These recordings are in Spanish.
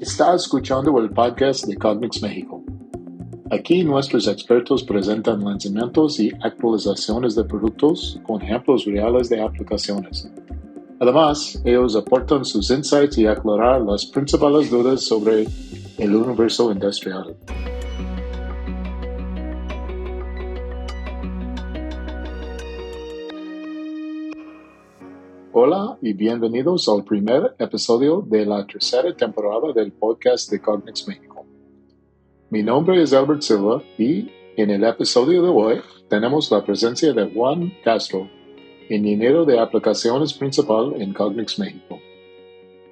Está escuchando el podcast de Cognex México. Aquí nuestros expertos presentan lanzamientos y actualizaciones de productos con ejemplos reales de aplicaciones. Además, ellos aportan sus insights y aclarar las principales dudas sobre el universo industrial. Hola y bienvenidos al primer episodio de la tercera temporada del podcast de Cognex México. Mi nombre es Albert Silva y en el episodio de hoy tenemos la presencia de Juan Castro, ingeniero de aplicaciones principal en Cognex México.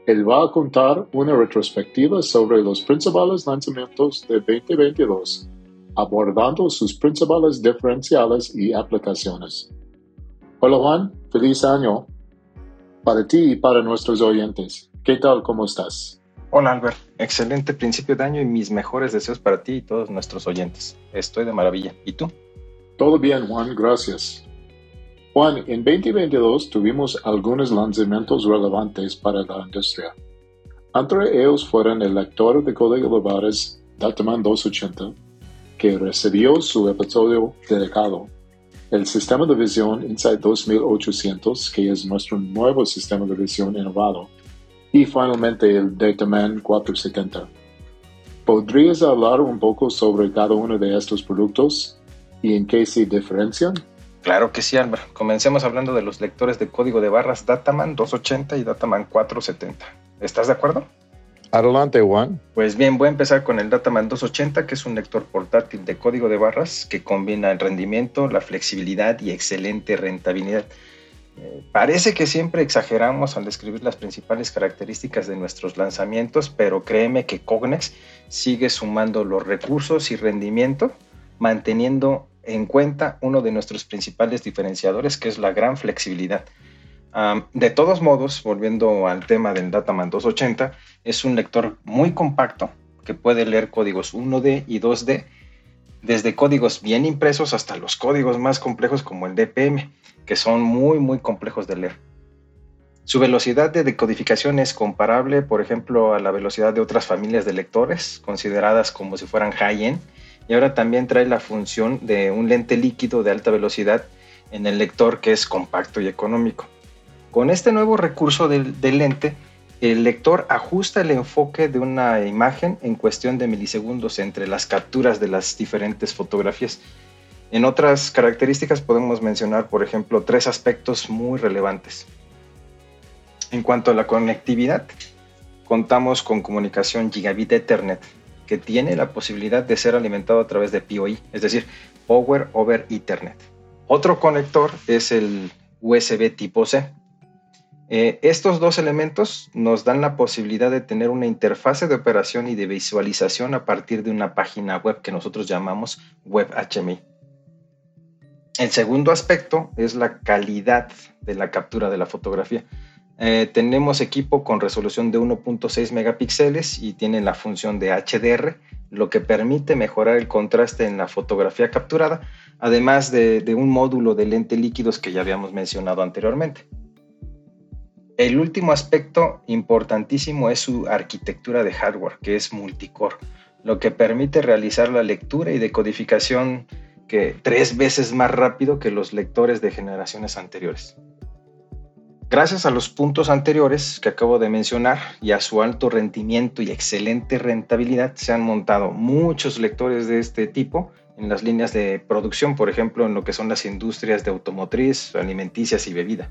Él va a contar una retrospectiva sobre los principales lanzamientos de 2022, abordando sus principales diferenciales y aplicaciones. Hola Juan, feliz año para ti y para nuestros oyentes. ¿Qué tal? ¿Cómo estás? Hola Albert, excelente principio de año y mis mejores deseos para ti y todos nuestros oyentes. Estoy de maravilla. ¿Y tú? Todo bien, Juan, gracias. Juan, en 2022 tuvimos algunos lanzamientos relevantes para la industria. Entre ellos fueron el lector de código de barras Dataman 280, que recibió su episodio dedicado el sistema de visión Insight 2800, que es nuestro nuevo sistema de visión innovado, y finalmente el Dataman 470. ¿Podrías hablar un poco sobre cada uno de estos productos y en qué se diferencian? Claro que sí, Álvaro. Comencemos hablando de los lectores de código de barras Dataman 280 y Dataman 470. ¿Estás de acuerdo? Adelante, Juan. Pues bien, voy a empezar con el Dataman 280, que es un lector portátil de código de barras que combina el rendimiento, la flexibilidad y excelente rentabilidad. Eh, parece que siempre exageramos al describir las principales características de nuestros lanzamientos, pero créeme que Cognex sigue sumando los recursos y rendimiento, manteniendo en cuenta uno de nuestros principales diferenciadores, que es la gran flexibilidad de todos modos, volviendo al tema del Dataman 280, es un lector muy compacto que puede leer códigos 1D y 2D, desde códigos bien impresos hasta los códigos más complejos como el DPM, que son muy muy complejos de leer. Su velocidad de decodificación es comparable, por ejemplo, a la velocidad de otras familias de lectores, consideradas como si fueran high-end, y ahora también trae la función de un lente líquido de alta velocidad en el lector que es compacto y económico. Con este nuevo recurso del, lente, el lector ajusta el enfoque de una imagen en cuestión de milisegundos entre las capturas de las diferentes fotografías. En otras características podemos mencionar, por ejemplo, tres aspectos muy relevantes. En cuanto a la conectividad, contamos con comunicación gigabit Ethernet, que tiene la posibilidad de ser alimentado a través de PoE, es decir, Power over Ethernet. Otro conector es el USB tipo C, eh, estos dos elementos nos dan la posibilidad de tener una interfase de operación y de visualización a partir de una página web que nosotros llamamos Web HMI. El segundo aspecto es la calidad de la captura de la fotografía. Eh, tenemos equipo con resolución de 1.6 megapíxeles y tiene la función de HDR, lo que permite mejorar el contraste en la fotografía capturada, además de un módulo de lente líquidos que ya habíamos mencionado anteriormente. El último aspecto importantísimo es su arquitectura de hardware, que es multicore, lo que permite realizar la lectura y decodificación tres veces más rápido que los lectores de generaciones anteriores. Gracias a los puntos anteriores que acabo de mencionar y a su alto rendimiento y excelente rentabilidad, se han montado muchos lectores de este tipo en las líneas de producción, por ejemplo, en lo que son las industrias de automotriz, alimenticias y bebida.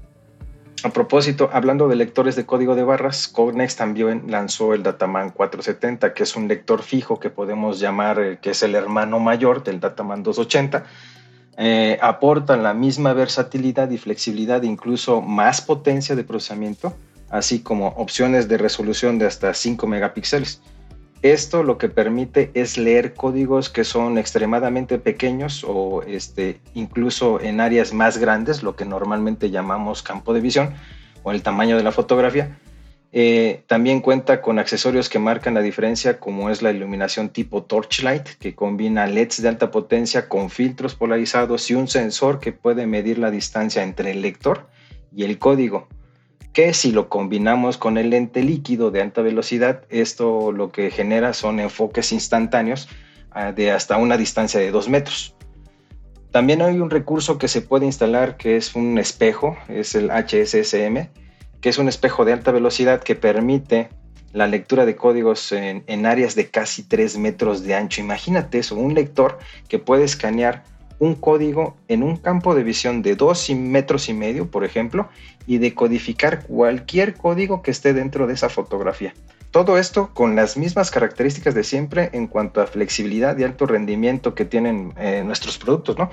A propósito, hablando de lectores de código de barras, Cognex también lanzó el Dataman 470, que es un lector fijo que podemos llamar eh, que es el hermano mayor del Dataman 280. Eh, aportan la misma versatilidad y flexibilidad, incluso más potencia de procesamiento, así como opciones de resolución de hasta 5 megapíxeles. Esto lo que permite es leer códigos que son extremadamente pequeños o este, incluso en áreas más grandes, lo que normalmente llamamos campo de visión o el tamaño de la fotografía. Eh, también cuenta con accesorios que marcan la diferencia, como es la iluminación tipo Torchlight, que combina LEDs de alta potencia con filtros polarizados y un sensor que puede medir la distancia entre el lector y el código que si lo combinamos con el lente líquido de alta velocidad, esto lo que genera son enfoques instantáneos ah, de hasta una distancia de 2 metros. También hay un recurso que se puede instalar que es un espejo, es el HSSM, que es un espejo de alta velocidad que permite la lectura de códigos en, áreas de casi 3 metros de ancho. Imagínate eso, un lector que puede escanear un código en un campo de visión de 2 metros y medio, por ejemplo, y decodificar cualquier código que esté dentro de esa fotografía. Todo esto con las mismas características de siempre en cuanto a flexibilidad y alto rendimiento que tienen eh, nuestros productos, ¿no?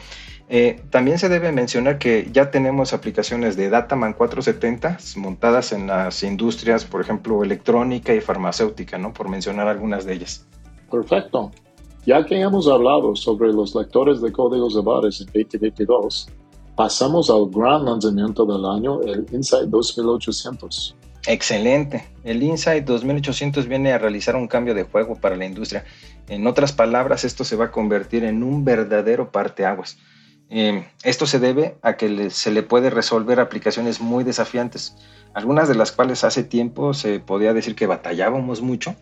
Eh, también se debe mencionar que ya tenemos aplicaciones de Dataman 470 montadas en las industrias, por ejemplo, electrónica y farmacéutica, ¿no? Por mencionar algunas de ellas. Perfecto. Ya que hemos hablado sobre los lectores de códigos de barras en 2022, pasamos al gran lanzamiento del año, el Insight 2800. Excelente. El Insight 2800 viene a realizar un cambio de juego para la industria. En otras palabras, esto se va a convertir en un verdadero parteaguas. Eh, esto se debe a que se le puede resolver aplicaciones muy desafiantes, algunas de las cuales hace tiempo se podía decir que batallábamos mucho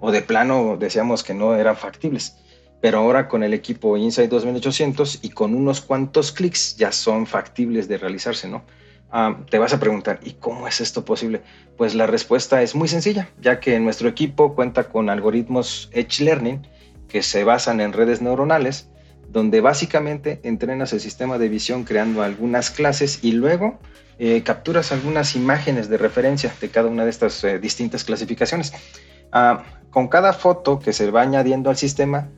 o de plano decíamos que no eran factibles. Pero ahora con el equipo Insight 2800 y con unos cuantos clics ya son factibles de realizarse, ¿no? Ah, te vas a preguntar, ¿y cómo es esto posible? Pues la respuesta es muy sencilla, ya que nuestro equipo cuenta con algoritmos Edge Learning que se basan en redes neuronales, donde básicamente entrenas el sistema de visión creando algunas clases y luego eh, capturas algunas imágenes de referencia de cada una de estas eh, distintas clasificaciones. Ah, con cada foto que se va añadiendo al sistema,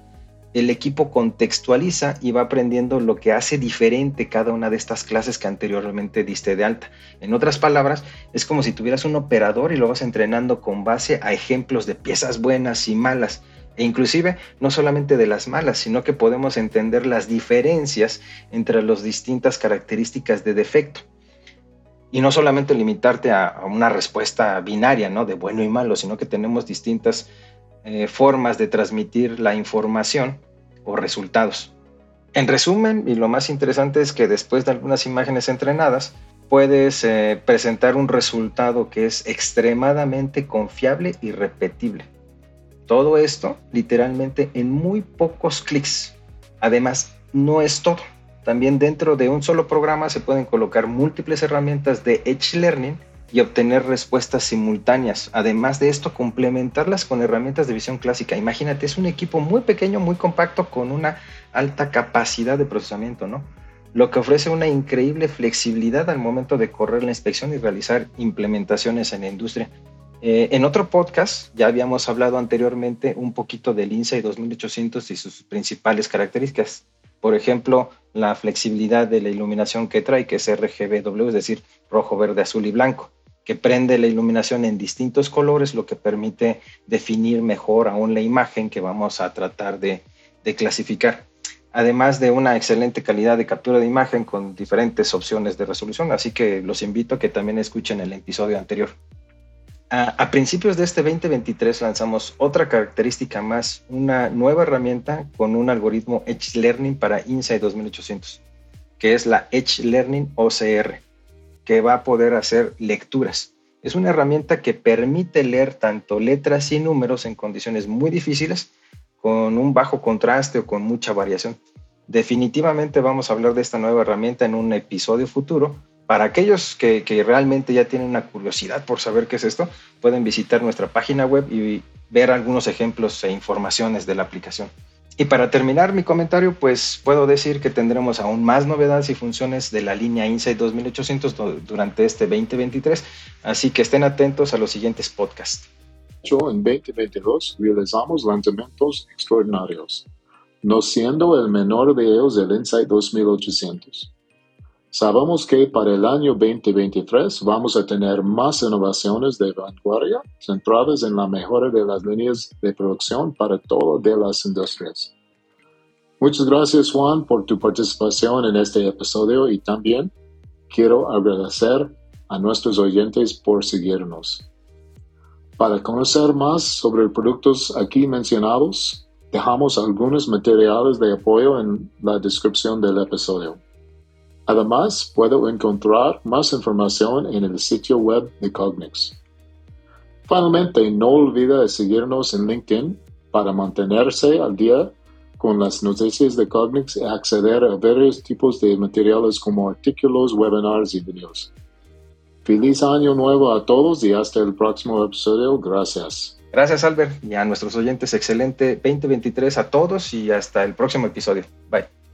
el equipo contextualiza y va aprendiendo lo que hace diferente cada una de estas clases que anteriormente diste de alta. En otras palabras, es como si tuvieras un operador y lo vas entrenando con base a ejemplos de piezas buenas y malas. E inclusive no solamente de las malas, sino que podemos entender las diferencias entre las distintas características de defecto. Y no solamente limitarte a, una respuesta binaria, ¿no? De bueno y malo, sino que tenemos distintas eh, formas de transmitir la información o resultados. En resumen, y lo más interesante es que después de algunas imágenes entrenadas, puedes eh, presentar un resultado que es extremadamente confiable y repetible. Todo esto literalmente en muy pocos clics. Además, no es todo. También dentro de un solo programa se pueden colocar múltiples herramientas de Edge Learning y obtener respuestas simultáneas. Además de esto, complementarlas con herramientas de visión clásica. Imagínate, es un equipo muy pequeño, muy compacto, con una alta capacidad de procesamiento, ¿no? Lo que ofrece una increíble flexibilidad al momento de correr la inspección y realizar implementaciones en la industria. Eh, en otro podcast ya habíamos hablado anteriormente un poquito del INSAI 2800 y sus principales características. Por ejemplo, la flexibilidad de la iluminación que trae, que es RGBW, es decir, rojo, verde, azul y blanco que prende la iluminación en distintos colores, lo que permite definir mejor aún la imagen que vamos a tratar de, clasificar. Además de una excelente calidad de captura de imagen con diferentes opciones de resolución, así que los invito a que también escuchen el episodio anterior. A, principios de este 2023 lanzamos otra característica más, una nueva herramienta con un algoritmo Edge Learning para Insight 2800, que es la Edge Learning OCR que va a poder hacer lecturas. Es una herramienta que permite leer tanto letras y números en condiciones muy difíciles, con un bajo contraste o con mucha variación. Definitivamente vamos a hablar de esta nueva herramienta en un episodio futuro. Para aquellos que, realmente ya tienen una curiosidad por saber qué es esto, pueden visitar nuestra página web y ver algunos ejemplos e informaciones de la aplicación. Y para terminar mi comentario, pues puedo decir que tendremos aún más novedades y funciones de la línea Insight 2800 durante este 2023, así que estén atentos a los siguientes podcasts. En 2022 realizamos lanzamientos extraordinarios, no siendo el menor de ellos el Insight 2800. Sabemos que para el año 2023 vamos a tener más innovaciones de vanguardia centradas en la mejora de las líneas de producción para todas las industrias. Muchas gracias Juan por tu participación en este episodio y también quiero agradecer a nuestros oyentes por seguirnos. Para conocer más sobre productos aquí mencionados, dejamos algunos materiales de apoyo en la descripción del episodio. Además, puedo encontrar más información en el sitio web de Cognex. Finalmente, no olvide seguirnos en LinkedIn para mantenerse al día con las noticias de Cognex y acceder a varios tipos de materiales como artículos, webinars y videos. Feliz año nuevo a todos y hasta el próximo episodio. Gracias. Gracias Albert y a nuestros oyentes excelente 2023 a todos y hasta el próximo episodio. Bye.